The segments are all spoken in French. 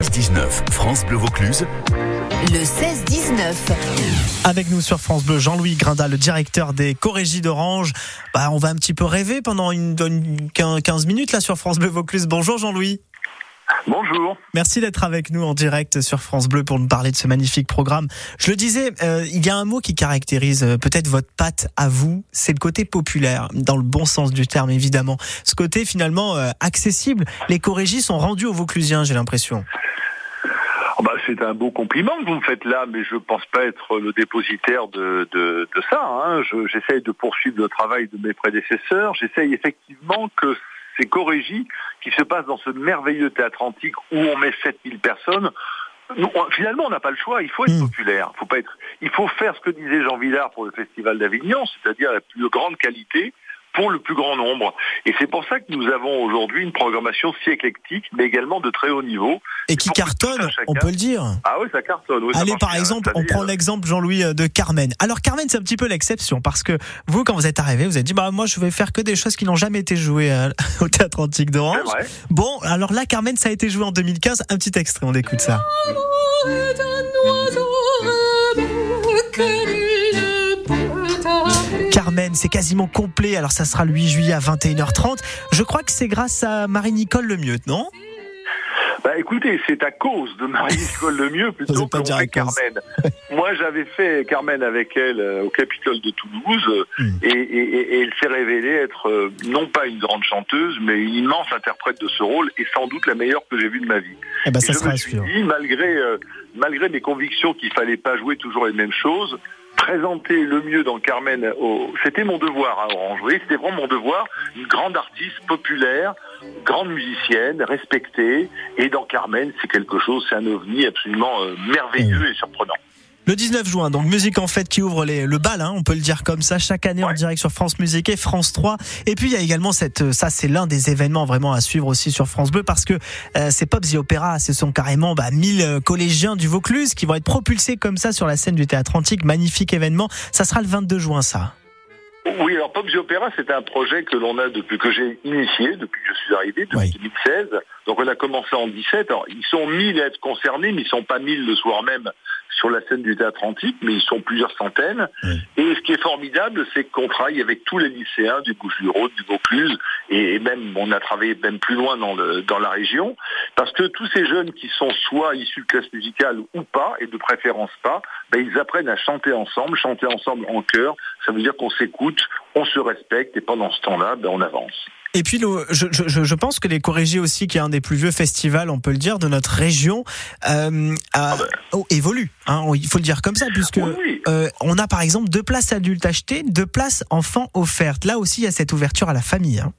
19 France Bleu Vaucluse. Le 16-19. Avec nous sur France Bleu, Jean-Louis Grinda, le directeur des Corégies d'Orange. Bah, on va un petit peu rêver pendant une, une 15 minutes là sur France Bleu Vaucluse. Bonjour Jean-Louis. Bonjour. Merci d'être avec nous en direct sur France Bleu pour nous parler de ce magnifique programme. Je le disais, euh, il y a un mot qui caractérise euh, peut-être votre patte à vous, c'est le côté populaire, dans le bon sens du terme évidemment. Ce côté finalement euh, accessible. Les chorégies sont rendues aux Vauclusiens, j'ai l'impression. C'est un beau compliment que vous me faites là, mais je ne pense pas être le dépositaire de, de, de ça. Hein. J'essaye de poursuivre le travail de mes prédécesseurs. J'essaye effectivement que ces chorégies qui se passent dans ce merveilleux théâtre antique où on met 7000 personnes, finalement, on n'a pas le choix. Il faut être mmh. populaire. Faut pas être. Il faut faire ce que disait Jean Villard pour le Festival d'Avignon, c'est-à-dire la plus grande qualité pour le plus grand nombre. Et c'est pour ça que nous avons aujourd'hui une programmation si éclectique, mais également de très haut niveau. Et qui cartonne, on peut le dire. Ah oui, ça cartonne. Allez, par exemple, on prend l'exemple, Jean-Louis, euh, de Carmen. Alors, Carmen, c'est un petit peu l'exception, parce que vous, quand vous êtes arrivé, vous avez dit, bah, moi, je vais faire que des choses qui n'ont jamais été jouées euh, au Théâtre Antique d'Orange. Bon, alors là, Carmen, ça a été joué en 2015. Un petit extrait, on écoute ça. C'est quasiment complet. Alors ça sera le 8 juillet à 21h30. Je crois que c'est grâce à Marie-Nicole Lemieux, non? Bah écoutez, c'est à cause de Marie-Nicole Lemieux plutôt que Carmen. Moi j'avais fait Carmen avec elle euh, au Capitole de Toulouse hmm. et, elle s'est révélée être euh, non pas une grande chanteuse mais une immense interprète de ce rôle et sans doute la meilleure que j'ai vue de ma vie. Eh ben, ça je me suis dit, malgré, euh, malgré mes convictions qu'il fallait pas jouer toujours les mêmes choses, présenter le mieux dans Carmen, c'était mon devoir à Orange. Vous c'était vraiment mon devoir. Une grande artiste populaire, grande musicienne, respectée. Et dans Carmen, c'est quelque chose, c'est un ovni absolument euh, merveilleux et surprenant. Le 19 juin, donc musique en fête qui ouvre les, le bal, hein, on peut le dire comme ça, chaque année en direct sur France Musique et France 3. Et puis il y a également cette, euh, ça c'est l'un des événements vraiment à suivre aussi sur France Bleu parce que euh, c'est Pop the Opera, ce sont carrément bah, 1000 euh, collégiens du Vaucluse qui vont être propulsés comme ça sur la scène du théâtre antique, magnifique événement. Ça sera le 22 juin ça. Oui, alors Pop the Opera, c'est un projet que l'on a depuis que j'ai initié, depuis que je suis arrivé, depuis 2016. Donc on a commencé en 17. Alors, ils sont 1000 à être concernés, mais ils sont pas 1000 le soir même sur la scène du théâtre antique, mais ils sont plusieurs centaines. Et ce qui est formidable, c'est qu'on travaille avec tous les lycéens du Bouches-du-Rhône, du Vaucluse, et même on a travaillé même plus loin dans, le, dans la région, parce que tous ces jeunes qui sont soit issus de classe musicale ou pas, et de préférence pas, ben, ils apprennent à chanter ensemble, chanter ensemble en chœur. Ça veut dire qu'on s'écoute, on se respecte, et pendant ce temps-là, ben, on avance. Et puis, je, je, je, pense que les Corégies aussi, qui est un des plus vieux festivals, on peut le dire, de notre région, euh, a, ah ben. oh, évolue. Hein, il faut le dire comme ça, puisque euh, on a par exemple deux places adultes achetées, deux places enfants offertes. Là aussi, il y a cette ouverture à la famille. Hein.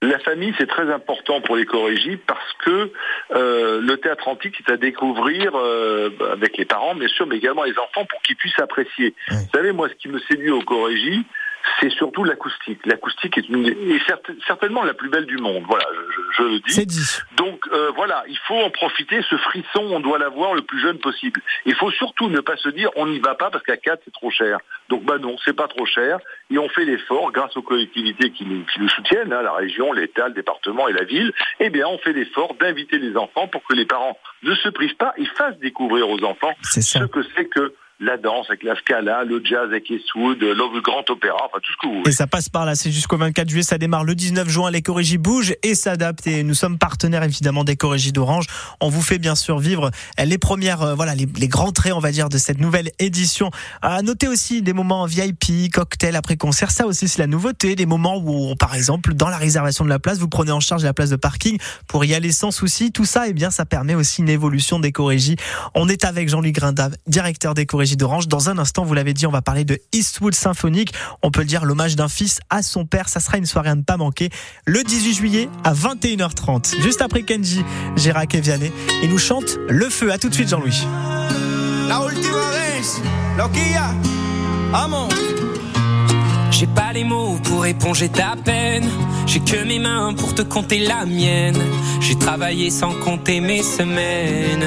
La famille, c'est très important pour les chorégies parce que euh, le théâtre antique, c'est à découvrir euh, avec les parents, bien sûr, mais également les enfants pour qu'ils puissent apprécier. Vous savez, moi, ce qui me séduit aux chorégies, c'est surtout l'acoustique. L'acoustique est, une, est certainement la plus belle du monde. Voilà, je, le dis. dit. Donc euh, voilà, il faut en profiter. Ce frisson, on doit l'avoir le plus jeune possible. Il faut surtout ne pas se dire on n'y va pas parce qu'à 4 c'est trop cher. Donc bah non, c'est pas trop cher. Et on fait l'effort grâce aux collectivités qui nous, qui nous soutiennent, hein, la région, l'État, le département et la ville. Eh bien, on fait l'effort d'inviter les enfants pour que les parents ne se privent pas et fassent découvrir aux enfants ce que c'est que la danse avec la scala, le jazz avec Eastwood, le grand opéra, enfin tout ce que vous voulez. Et ça passe par là, c'est jusqu'au 24 juillet, ça démarre le 19 juin, les Corégies bougent et s'adaptent et nous sommes partenaires évidemment des d'Orange. On vous fait bien sûr vivre les premières, euh, voilà, les, grands traits on va dire de cette nouvelle édition. À noter aussi des moments VIP, cocktail après concert, ça aussi c'est la nouveauté, des moments où par exemple dans la réservation de la place, vous prenez en charge la place de parking pour y aller sans souci. Tout ça, et eh bien ça permet aussi une évolution des. On est avec Jean-Louis Grindav, directeur des d'Orange. Dans un instant, vous l'avez dit, on va parler de Eastwood Symphonique. On peut le dire, l'hommage d'un fils à son père. Ça sera une soirée à ne pas manquer le 18 juillet à 21h30. Juste après Kenji, Gérard et Vianney. Et nous chante Le Feu. À tout de suite, Jean-Louis. La J'ai pas les mots pour éponger ta peine. J'ai que mes mains pour te compter la mienne. J'ai travaillé sans compter mes semaines.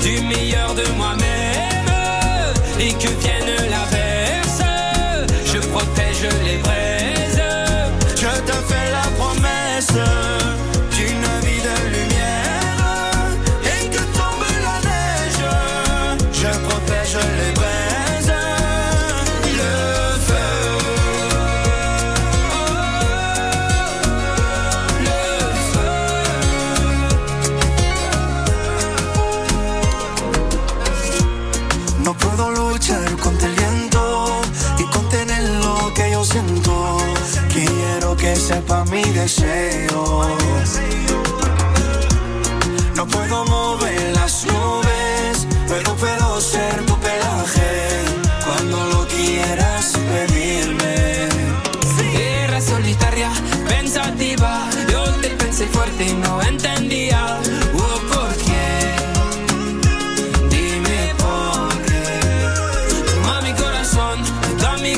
du meilleur de moi-même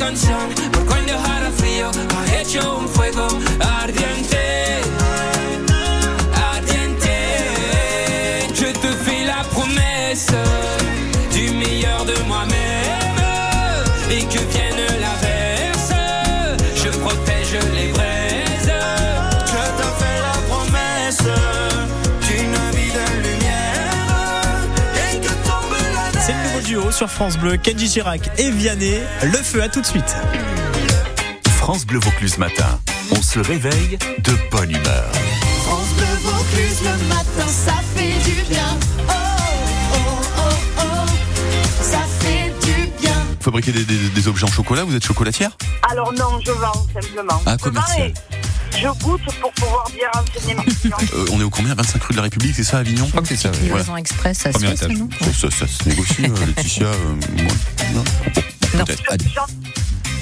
canción. Sur France Bleu, Kenji Girac et Vianney. Le feu à tout de suite. France Bleu Vaucluse matin. On se réveille de bonne humeur. France Bleu Vaucluse le matin, ça fait du bien. Oh, oh, oh, oh, ça fait du bien. Fabriquer des, des- des objets en chocolat, vous êtes chocolatière? Alors non, je vends simplement. Ah, Je vends commercial. Je goûte pour pouvoir bien renseigner ma. Euh, On est au combien? 25 rue de la République, c'est ça, Avignon? Je crois que c'est ça. Livraison express, ça se fait, ça, non? Ça, ça, ça se négocie, euh, Laetitia. euh, moi, non? Non. J'en-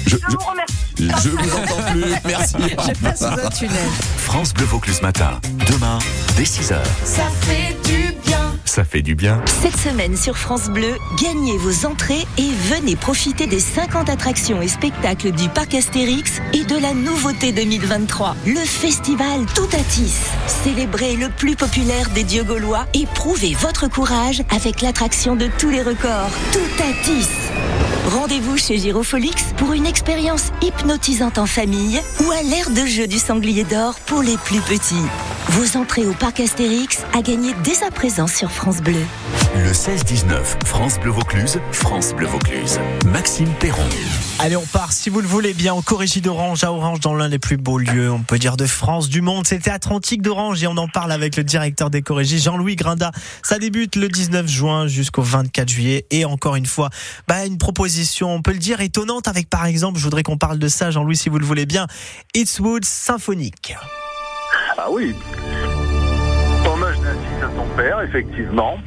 Je, Je vous remercie. je, je vous entends plus. Merci. Je passe sous un tunnel. France Bleu Vaucluse matin. Demain, dès 6h. Ça fait du. Ça fait du bien. Cette semaine sur France Bleu, gagnez vos entrées et venez profiter des 50 attractions et spectacles du parc Astérix et de la nouveauté 2023, le festival Toutatis. Célébrez le plus populaire des dieux gaulois et prouvez votre courage avec l'attraction de tous les records, Toutatis. Rendez-vous chez Girofolix pour une expérience hypnotisante en famille ou à l'ère de jeu du sanglier d'or pour les plus petits. Vos entrées au parc Astérix à gagner dès à présent sur France Bleu. Le 16-19, France Bleu Vaucluse, France Bleu Vaucluse. Maxime Perron. Allez, on part, si vous le voulez bien, au Corrégie d'Orange, à Orange, dans l'un des plus beaux lieux, on peut dire, de France, du monde. C'est Théâtre Antique d'Orange et on en parle avec le directeur des Corrégies, Jean-Louis Grinda. Ça débute le 19 juin jusqu'au 24 juillet. Et encore une fois, bah, une proposition, on peut le dire, étonnante avec, par exemple, je voudrais qu'on parle de ça, Jean-Louis, si vous le voulez bien, Eastwood Symphonique. Ah oui. Hommage d'un fils à son père, effectivement.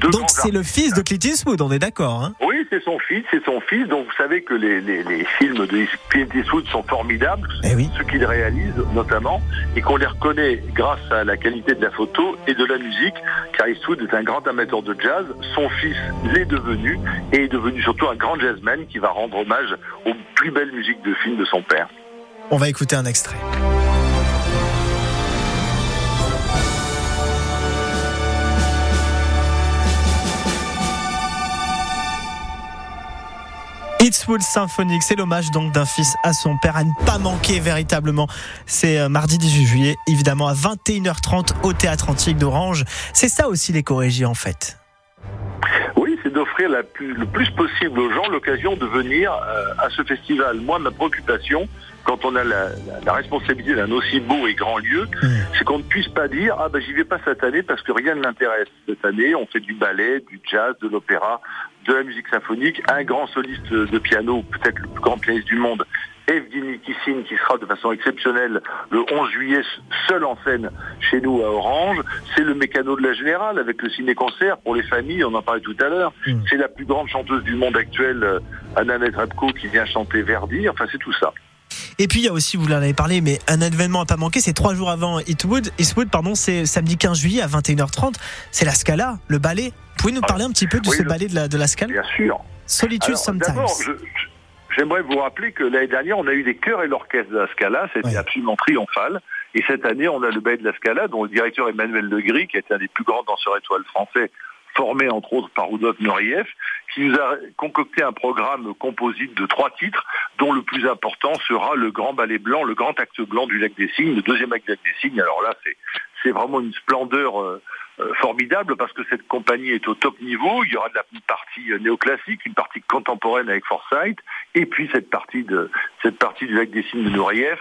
Deux Donc c'est le fils de Clint Eastwood, on est d'accord, hein Oui, c'est son fils, c'est son fils. Donc vous savez que les, les, les films de Clint Eastwood sont formidables, Eh oui. ceux qu'il réalise notamment, et qu'on les reconnaît grâce à la qualité de la photo et de la musique, car Eastwood est un grand amateur de jazz. Son fils l'est devenu, et est devenu surtout un grand jazzman qui va rendre hommage aux plus belles musiques de films de son père. On va écouter un extrait. Eastwood Symphonique, c'est l'hommage donc d'un fils à son père à ne pas manquer véritablement. C'est euh, mardi 18 juillet, évidemment à 21h30 au Théâtre Antique d'Orange. C'est ça aussi les corrégies en fait. Oui, c'est d'offrir le plus possible aux gens l'occasion de venir euh, à ce festival. Moi, ma préoccupation, quand on a la, la- la responsabilité d'un aussi beau et grand lieu, c'est qu'on ne puisse pas dire ah ben j'y vais pas cette année parce que rien ne m'intéresse. Cette année, on fait du ballet, du jazz, de l'opéra, de la musique symphonique, un grand soliste de piano, peut-être le plus grand pianiste du monde, Evgeny Kissine qui sera de façon exceptionnelle le 11 juillet seul en scène chez nous à Orange. C'est le mécano de la Générale avec le ciné-concert pour les familles, on en parlait tout à l'heure. Mm. C'est la plus grande chanteuse du monde actuel, euh, Anna Netrebko, qui vient chanter Verdi. Enfin, c'est tout ça. Et puis il y a aussi, vous l'en avez parlé, mais un événement à pas manquer, c'est trois jours avant Eastwood. Eastwood, pardon, c'est samedi 15 juillet à 21h30. C'est la Scala, le ballet. Pouvez nous parler un petit peu de Oui, ce le- ballet de la, de la Scala Bien sûr. Solitude Alors, Sometimes. J'aimerais vous rappeler que l'année dernière, on a eu les chœurs et l'orchestre de la Scala. C'était absolument triomphal. Et cette année, on a le ballet de la Scala, dont le directeur Emmanuel Legris, qui est un des plus grands danseurs étoiles français, formé entre autres par Rudolf Nureyev, qui nous a concocté un programme composite de trois titres, dont le plus important sera le grand ballet blanc, le grand acte blanc du lac des Cygnes, le deuxième acte du lac des Cygnes. Alors là, c'est vraiment une splendeur euh, euh, formidable parce que cette compagnie est au top niveau. Il y aura de la partie euh, néoclassique, une partie contemporaine avec Forsyth, et puis cette partie de cette partie du lac des Cygnes de Nureyev,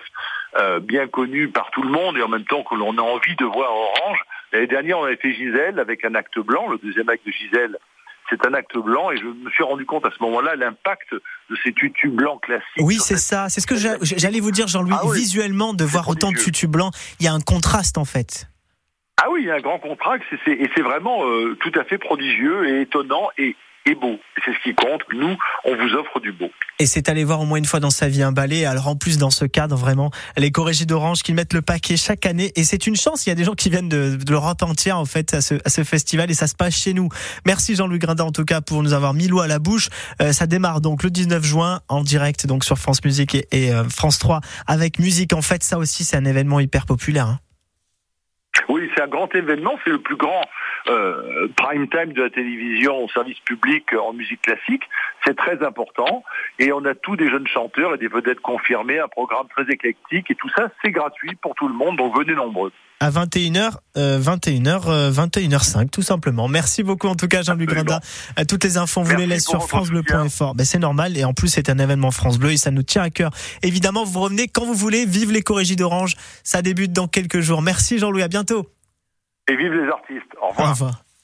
euh, bien connue par tout le monde et en même temps que l'on a envie de voir Orange. L'année dernière, on avait fait Gisèle avec un acte blanc, le deuxième acte de Gisèle. C'est un acte blanc et je me suis rendu compte à ce moment-là l'impact de ces tutus blancs classiques. Oui, c'est ça. C'est ce que j'a- j'allais vous dire, Jean-Louis. Ah oui. Visuellement, de voir autant de tutus blancs, il y a un contraste en fait. Ah oui, il y a un grand c'est- et c'est vraiment euh, tout à fait prodigieux et étonnant et, et beau. C'est ce qui compte. Nous, on vous offre du beau. Et c'est aller voir au moins une fois dans sa vie un ballet. Alors en plus dans ce cadre vraiment, les Corégies d'Orange qui mettent le paquet chaque année. Et c'est une chance. Il y a des gens qui viennent de, de l'Europe entière en fait à ce, à ce festival et ça se passe chez nous. Merci Jean-Louis Grindin en tout cas pour nous avoir mis l'eau à la bouche. Euh, ça démarre donc le 19 juin en direct donc sur France Musique et, et, euh, France 3 avec musique. En fait ça aussi c'est un événement hyper populaire. hein. Oui, c'est un grand événement. C'est le plus grand euh, prime time de la télévision au service public en musique classique. C'est très important. Et on a tous des jeunes chanteurs et des vedettes confirmées, un programme très éclectique. Et tout ça, c'est gratuit pour tout le monde. Donc venez nombreux. À 21h, euh, 21h, euh, 21h05, tout simplement. Merci beaucoup en tout cas Jean-Luc Grindin. Euh, Toutes les infos, on vous Merci les laisse sur francebleu.fr. Ben, c'est normal et en plus c'est un événement France Bleu et ça nous tient à cœur. Évidemment, vous revenez quand vous voulez. Vive les Corégies d'Orange. Ça débute dans quelques jours. Merci Jean-Louis, à bientôt. Et vive les artistes. Au revoir. Au revoir.